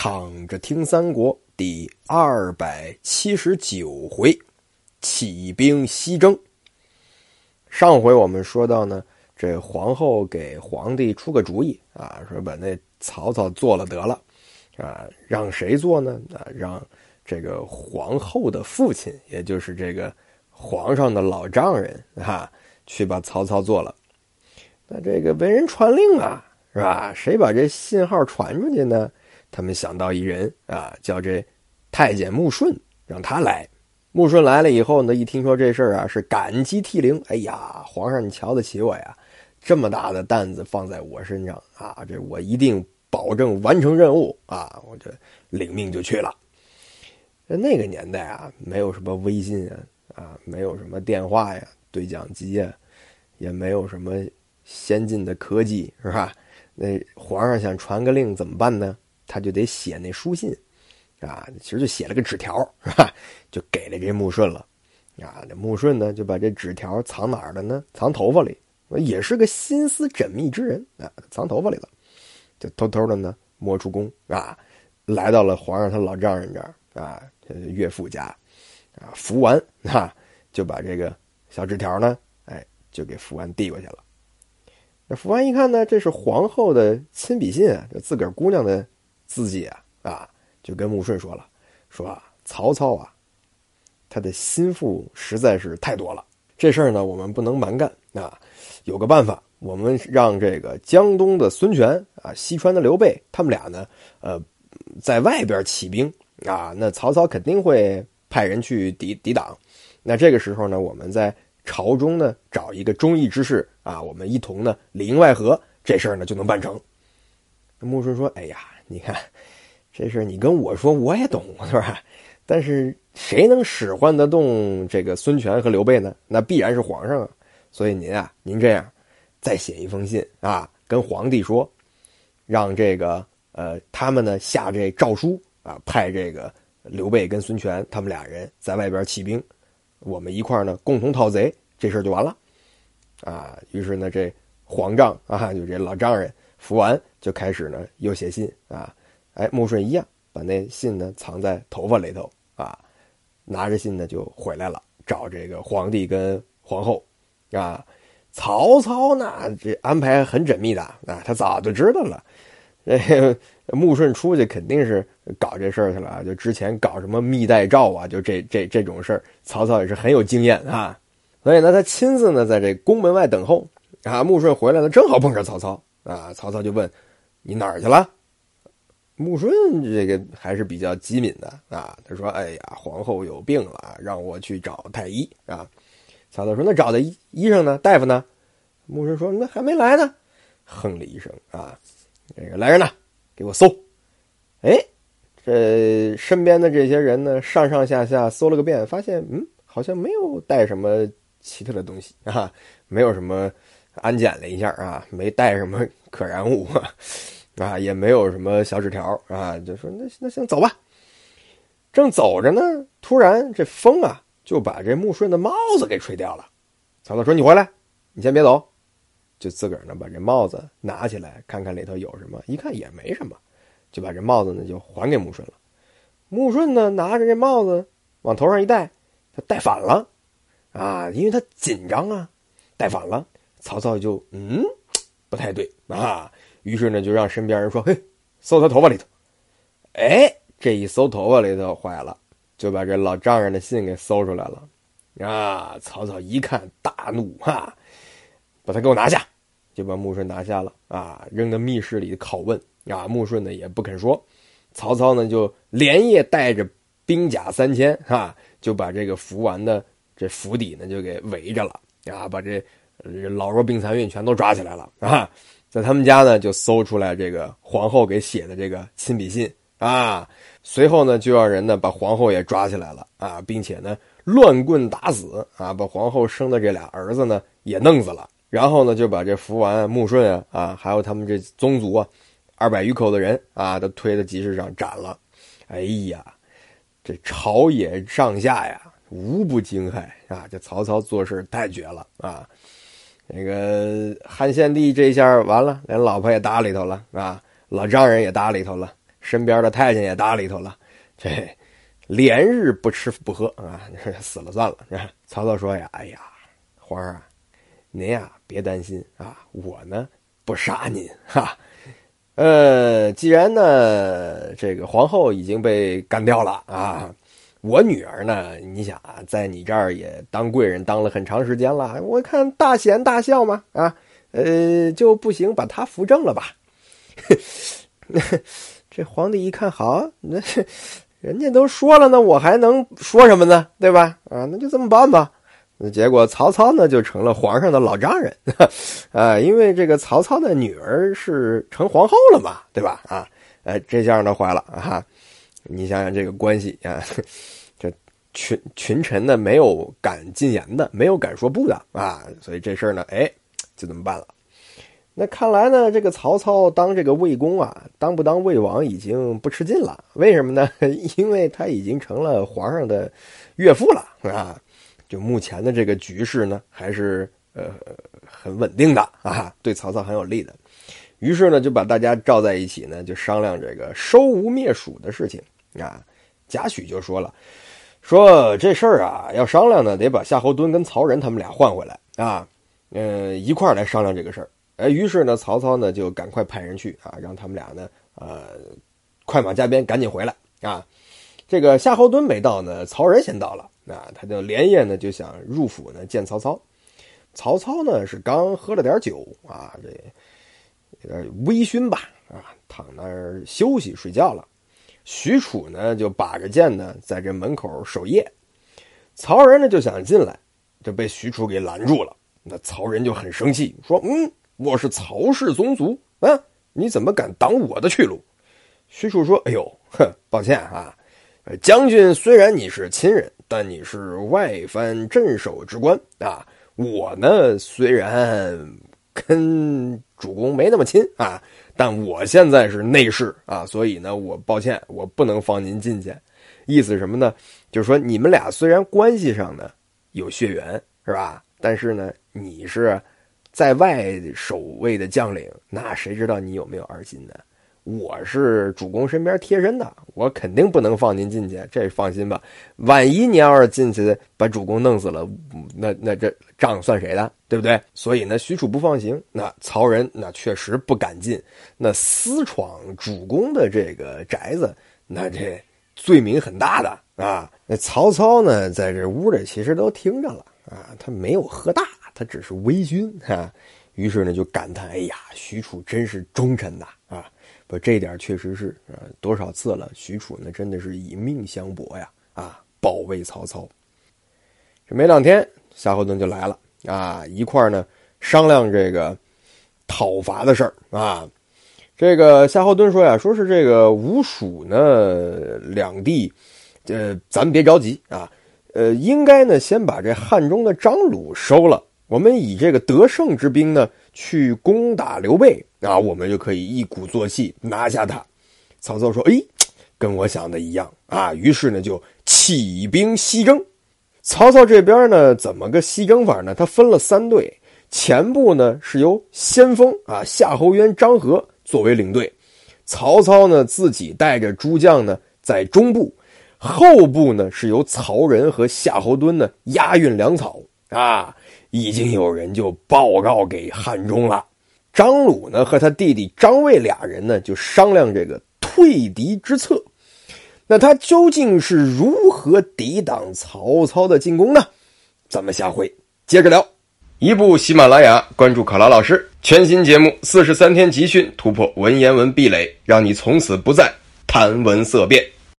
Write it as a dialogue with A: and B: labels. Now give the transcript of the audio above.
A: 躺着听三国第二百七十九回，起兵西征。上回我们说到呢，这皇后给皇帝出个主意啊，说把那曹操做了得了，啊，让谁做呢？啊，让这个皇后的父亲，也就是这个皇上的老丈人啊，去把曹操做了。那这个为人传令啊，是吧？谁把这信号传出去呢？他们想到一人啊，叫这太监穆顺，让他来。穆顺来了以后呢，一听说这事儿啊，是感激涕零。哎呀，皇上，你瞧得起我呀！这么大的担子放在我身上啊，这我一定保证完成任务啊！我就领命就去了。那个年代啊，没有什么微信啊，啊，没有什么电话呀、对讲机呀，也没有什么先进的科技，是吧？那皇上想传个令怎么办呢？他就得写那书信，啊，其实就写了个纸条，是吧？就给了这穆顺了，啊，这穆顺呢就把这纸条藏哪儿了呢？藏头发里，也是个心思缜密之人啊，藏头发里了，就偷偷的呢摸出宫啊，来到了皇上他老丈人这儿啊，岳父家，啊，福完 啊，就把这个小纸条呢，哎，就给福安递过去了。那福安一看呢，这是皇后的亲笔信啊，这自个儿姑娘的。自己啊啊，就跟穆顺说了，说啊，曹操啊，他的心腹实在是太多了。这事儿呢，我们不能蛮干啊。有个办法，我们让这个江东的孙权啊，西川的刘备，他们俩呢，呃，在外边起兵啊。那曹操肯定会派人去抵抵挡。那这个时候呢，我们在朝中呢找一个忠义之士啊，我们一同呢里应外合，这事儿呢就能办成。穆顺说：“哎呀。”你看，这事你跟我说我也懂，是吧？但是谁能使唤得动这个孙权和刘备呢？那必然是皇上啊！所以您啊，您这样再写一封信啊，跟皇帝说，让这个呃他们呢下这诏书啊，派这个刘备跟孙权他们俩人在外边起兵，我们一块呢共同讨贼，这事就完了啊。于是呢，这皇丈啊，就这老丈人。服完就开始呢，又写信啊，哎，穆顺一样把那信呢藏在头发里头啊，拿着信呢就回来了，找这个皇帝跟皇后啊。曹操呢，这安排很缜密的啊，他早就知道了，这穆顺出去肯定是搞这事儿去了，就之前搞什么密带诏啊，就这这这种事儿，曹操也是很有经验啊，所以呢，他亲自呢在这宫门外等候啊，穆顺回来了，正好碰上曹操。啊！曹操就问：“你哪儿去了？”穆顺这个还是比较机敏的啊。他说：“哎呀，皇后有病了，让我去找太医啊。”曹操说：“那找的医医生呢？大夫呢？”穆顺说：“那还没来呢。”哼了一声啊，这个来人呢，给我搜！哎，这身边的这些人呢，上上下下搜了个遍，发现嗯，好像没有带什么奇特的东西啊，没有什么。安检了一下啊，没带什么 可燃物 啊，也没有什么小纸条啊，就说那那行走吧。正走着呢，突然这风啊就把这穆顺的帽子给吹掉了。曹操说：“你回来，你先别走。”就自个儿呢把这帽子拿起来看看里头有什么，一看也没什么，就把这帽子呢就还给穆顺了。穆顺呢拿着这帽子往头上一戴，他戴反了啊，因为他紧张啊，戴反了。曹操就嗯，不太对啊，于是呢就让身边人说：“嘿，搜他头发里头。”哎，这一搜头发里头坏了，就把这老丈人的信给搜出来了。啊！曹操一看大怒哈，把他给我拿下，就把穆顺拿下了啊，扔到密室里拷问啊。穆顺呢也不肯说，曹操呢就连夜带着兵甲三千哈，就把这个福完的这府邸呢就给围着了啊，把这。老弱病残孕全都抓起来了啊！在他们家呢，就搜出来这个皇后给写的这个亲笔信啊。随后呢，就让人呢把皇后也抓起来了啊，并且呢乱棍打死啊，把皇后生的这俩儿子呢也弄死了。然后呢，就把这福完、穆顺啊啊，还有他们这宗族啊，二百余口的人啊，都推到集市上斩了。哎呀，这朝野上下呀，无不惊骇啊！这曹操做事太绝了啊！那个汉献帝这下完了，连老婆也搭里头了啊，老丈人也搭里头了，身边的太监也搭里头了，这连日不吃不喝啊，死了算了。曹操说呀：“哎呀，皇上，您呀别担心啊，我呢不杀您哈。呃，既然呢这个皇后已经被干掉了啊。”我女儿呢？你想啊，在你这儿也当贵人当了很长时间了，我看大贤大孝嘛，啊，呃，就不行，把她扶正了吧。这皇帝一看，好，那人家都说了，那我还能说什么呢？对吧？啊，那就这么办吧。结果曹操呢，就成了皇上的老丈人，啊，因为这个曹操的女儿是成皇后了嘛，对吧？啊，哎，这下呢坏了啊。你想想这个关系啊，这群群臣呢没有敢进言的，没有敢说不的啊，所以这事儿呢，哎，就这么办了。那看来呢，这个曹操当这个魏公啊，当不当魏王已经不吃劲了。为什么呢？因为他已经成了皇上的岳父了啊。就目前的这个局势呢，还是呃很稳定的啊，对曹操很有利的。于是呢，就把大家召在一起呢，就商量这个收吴灭蜀的事情。啊，贾诩就说了，说这事儿啊，要商量呢，得把夏侯惇跟曹仁他们俩换回来啊，嗯，一块儿来商量这个事儿。哎，于是呢，曹操呢就赶快派人去啊，让他们俩呢，呃，快马加鞭，赶紧回来啊。这个夏侯惇没到呢，曹仁先到了，啊，他就连夜呢就想入府呢见曹操。曹操呢是刚喝了点酒啊，这有点微醺吧，啊，躺那儿休息睡觉了。许褚呢，就把着剑呢，在这门口守夜。曹仁呢，就想进来，就被许褚给拦住了。那曹仁就很生气，说：“嗯，我是曹氏宗族啊，你怎么敢挡我的去路？”许褚说：“哎呦，哼，抱歉啊，将军虽然你是亲人，但你是外藩镇守之官啊。我呢，虽然跟主公没那么亲啊。”但我现在是内侍啊，所以呢，我抱歉，我不能放您进去。意思什么呢？就是说你们俩虽然关系上呢有血缘，是吧？但是呢，你是在外守卫的将领，那谁知道你有没有二心呢？我是主公身边贴身的，我肯定不能放您进去，这放心吧。万一您要是进去把主公弄死了，那那这账算谁的？对不对？所以呢，许褚不放行，那曹仁那确实不敢进，那私闯主公的这个宅子，那这罪名很大的啊。那曹操呢，在这屋里其实都听着了啊，他没有喝大，他只是微醺啊。于是呢，就感叹：哎呀，许褚真是忠臣呐啊！不，这点确实是啊，多少次了，许褚呢真的是以命相搏呀啊，保卫曹操。这没两天，夏侯惇就来了啊，一块呢商量这个讨伐的事儿啊。这个夏侯惇说呀，说是这个吴蜀呢两地，呃，咱别着急啊，呃，应该呢先把这汉中的张鲁收了，我们以这个得胜之兵呢去攻打刘备。啊，我们就可以一鼓作气拿下他。曹操说：“哎，跟我想的一样啊。”于是呢，就起兵西征。曹操这边呢，怎么个西征法呢？他分了三队，前部呢是由先锋啊夏侯渊、张合作为领队，曹操呢自己带着诸将呢在中部，后部呢是由曹仁和夏侯惇呢押运粮草啊。已经有人就报告给汉中了。张鲁呢和他弟弟张卫俩人呢就商量这个退敌之策，那他究竟是如何抵挡曹操的进攻呢？咱们下回接着聊。一部喜马拉雅，关注考拉老师，全新节目四十三天集训，突破文言文壁垒，让你从此不再谈文色变。